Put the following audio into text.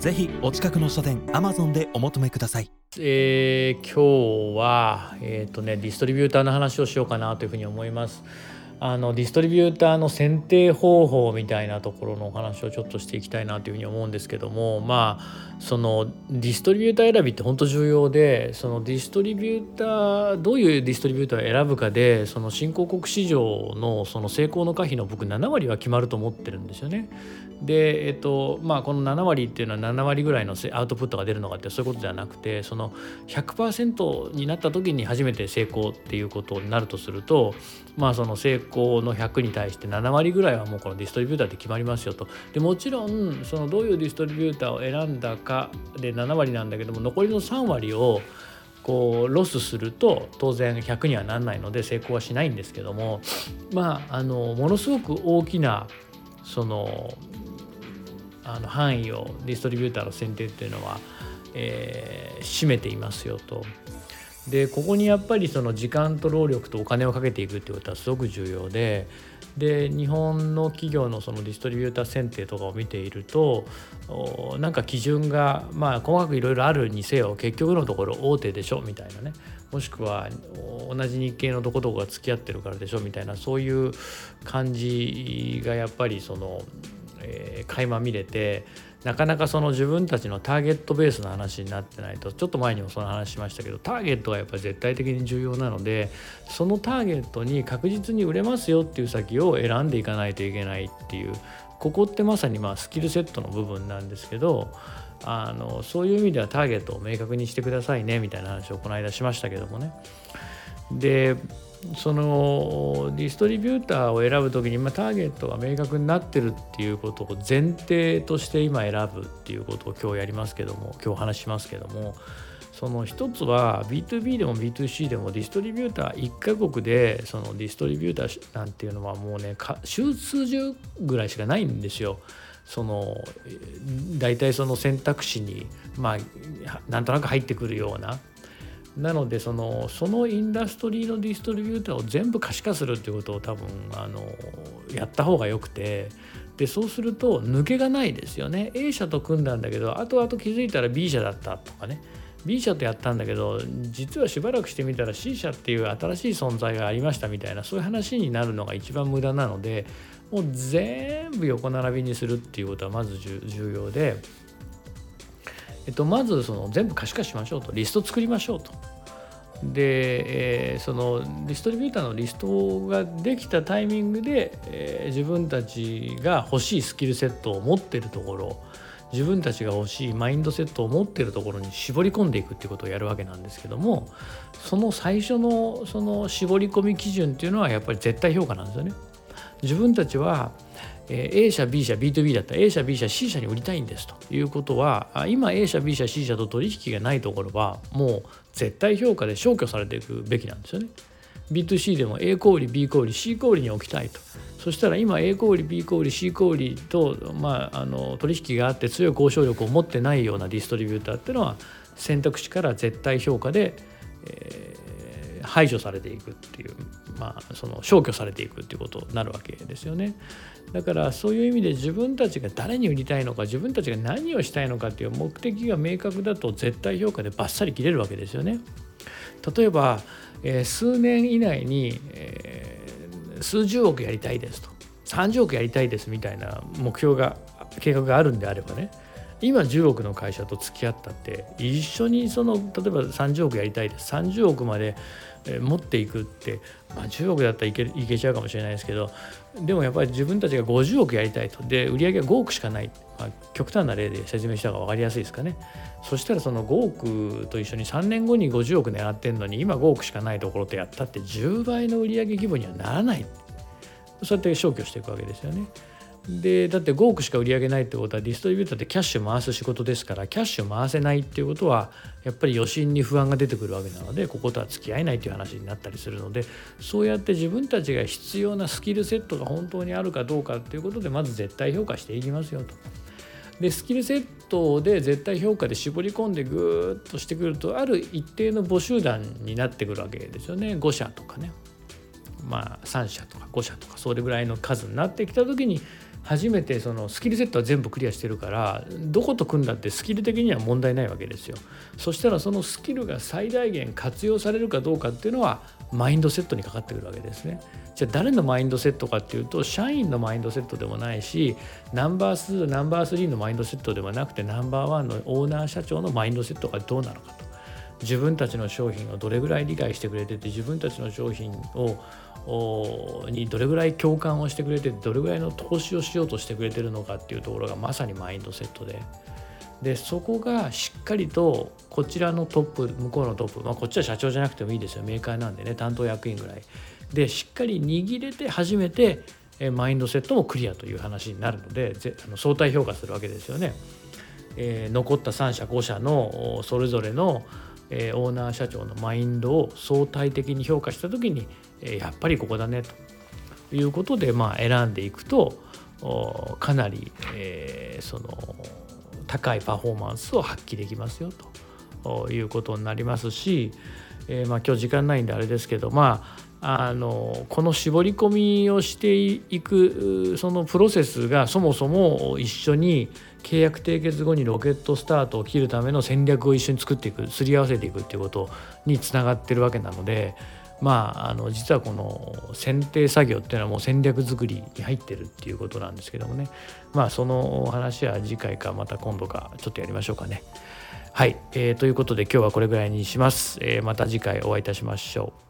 ぜひお近くの書店アマゾンでお求めください。えー、今日は、えーとね、ディストリビューターの話をしようかなというふうに思います。あのディストリビューターの選定方法みたいなところのお話をちょっとしていきたいなというふうに思うんですけどもまあそのディストリビューター選びって本当重要でそのディストリビューターどういうディストリビューターを選ぶかでその新興国市場のその成功の可否の僕7割は決まると思ってるんですよね。で、えっとまあ、この7割っていうのは7割ぐらいのアウトプットが出るのかってそういうことではなくてその100%になった時に初めて成功っていうことになるとすると、まあ、その成功の100に対して7割ぐらいはもうこのディストリビューターで決まりますよと。でもちろんそのどういうディストリビューターを選んだかで7割なんだけども残りの3割をこうロスすると当然100にはなんないので成功はしないんですけどもまああのものすごく大きなそのあの範囲をディストリビューターの選定っていうのは、えー、占めていますよと。でここにやっぱりその時間と労力とお金をかけていくっていうことはすごく重要でで日本の企業のそのディストリビューター選定とかを見ているとなんか基準がまあ細かくいろいろあるにせよ結局のところ大手でしょみたいなね。もしくは同じ日系のどこどこが付き合ってるからでしょみたいなそういう感じがやっぱりそのえー、垣間見れてなかなかその自分たちのターゲットベースの話になってないとちょっと前にもその話しましたけどターゲットがやっぱり絶対的に重要なのでそのターゲットに確実に売れますよっていう先を選んでいかないといけないっていうここってまさにまあスキルセットの部分なんですけどあのそういう意味ではターゲットを明確にしてくださいねみたいな話をこの間しましたけどもね。でそのディストリビューターを選ぶ時に、ま、ターゲットが明確になってるっていうことを前提として今選ぶっていうことを今日やりますけども今日話しますけどもその一つは B2B でも B2C でもディストリビューター1カ国でそのディストリビューターなんていうのはもうね数十ぐらいしかないんですよ。その大体その選択肢にまあなんとなく入ってくるようななのでそのそのインダストリーのディストリビューターを全部可視化するっていうことを多分あのやった方がよくてでそうすると抜けがないですよね。A 社と組んだんだけど後々気づいたら B 社だったとかね。B 社とやったんだけど実はしばらくしてみたら C 社っていう新しい存在がありましたみたいなそういう話になるのが一番無駄なのでもう全部横並びにするっていうことはまず重要でえっと、まずその全部可視化しましょうとリスト作りましょうと。で、えー、そのディストリビューターのリストができたタイミングで、えー、自分たちが欲しいスキルセットを持ってるところ自分たちが欲しいマインドセットを持ってるところに絞り込んでいくっていうことをやるわけなんですけどもその最初のその絞り込み基準っていうのはやっぱり絶対評価なんですよね。自分たちは A 社 B 社 B2B だったら A 社 B 社 C 社に売りたいんですということは今 A 社 B 社 C 社と取引がないところはもう絶対評価で消去されていくべきなんですよね。B2C でも A 小売 B 小売 C 小売に置きたいと。そしたら今 A 小売 B 小売 C 小売と、まあ、あの取引があって強い交渉力を持ってないようなディストリビューターっていうのは選択肢から絶対評価で、えー、排除されていくっていうまあ、その消去されていくっていうことになるわけですよね。だからそういう意味で自分たちが誰に売りたいのか自分たちが何をしたいのかっていう目的が明確だと絶対評価でバッサリ切れるわけですよね。例えば、えー、数年以内に、えー、数十億やりたいですと30億やりたいですみたいな目標が計画があるんであればね今10億の会社と付き合ったって一緒にその例えば30億やりたいです。30億まで持っていくって、まあ、10億だったらいけいけちゃうかもしれないですけどでもやっぱり自分たちが50億やりたいと。で売り上げが5億しかない、まあ、極端な例で説明した方が分かりやすいですかね。そしたらその5億と一緒に3年後に50億狙ってるのに今5億しかないところとやったって10倍の売上規模にはならない。そうやって消去していくわけですよね。でだって5億しか売り上げないってことはディストリビューターってキャッシュ回す仕事ですからキャッシュ回せないっていうことはやっぱり余震に不安が出てくるわけなのでこことは付き合えないという話になったりするのでそうやって自分たちが必要なスキルセットが本当にあるかどうかっていうことでまず絶対評価していきますよと。でスキルセットで絶対評価で絞り込んでぐーっとしてくるとある一定の募集団になってくるわけですよね5社とかねまあ3社とか5社とかそれぐらいの数になってきた時に初めてそのスキルセットは全部クリアしてるからどこと組んだってスキル的には問題ないわけですよ。そしたらそのスキルが最大限活用されるかどうかっていうのはマインドセットにかかってくるわけですね。じゃあ誰のマインドセットかっていうと社員のマインドセットでもないしナンバー2ナンバー3のマインドセットではなくてナンバーワンのオーナー社長のマインドセットがどうなのか自分たちの商品をどれぐらい理解してくれてて自分たちの商品をにどれぐらい共感をしてくれてどれぐらいの投資をしようとしてくれてるのかっていうところがまさにマインドセットで。でそこがしっかりとこちらのトップ向こうのトップ、まあ、こっちは社長じゃなくてもいいですよ。メーカーなんでね。担当役員ぐらい。でしっかり握れて初めてマインドセットもクリアという話になるのであの相対評価するわけですよね。えー、残った3社5社のそれぞれのえオーナー社長のマインドを相対的に評価した時に、えやっぱりここだねということで、まあ、選んでいくとかなり、えー、その高いパフォーマンスを発揮できますよということになりますし、えー、まあ、今日時間ないんであれですけどまああのこの絞り込みをしていくそのプロセスがそもそも一緒に契約締結後にロケットスタートを切るための戦略を一緒に作っていくすり合わせていくっていうことにつながってるわけなのでまああの実はこの選定作業っていうのはもう戦略作りに入ってるっていうことなんですけどもねまあその話は次回かまた今度かちょっとやりましょうかね。はい、えー、ということで今日はこれぐらいにします。えー、また次回お会いいたしましょう。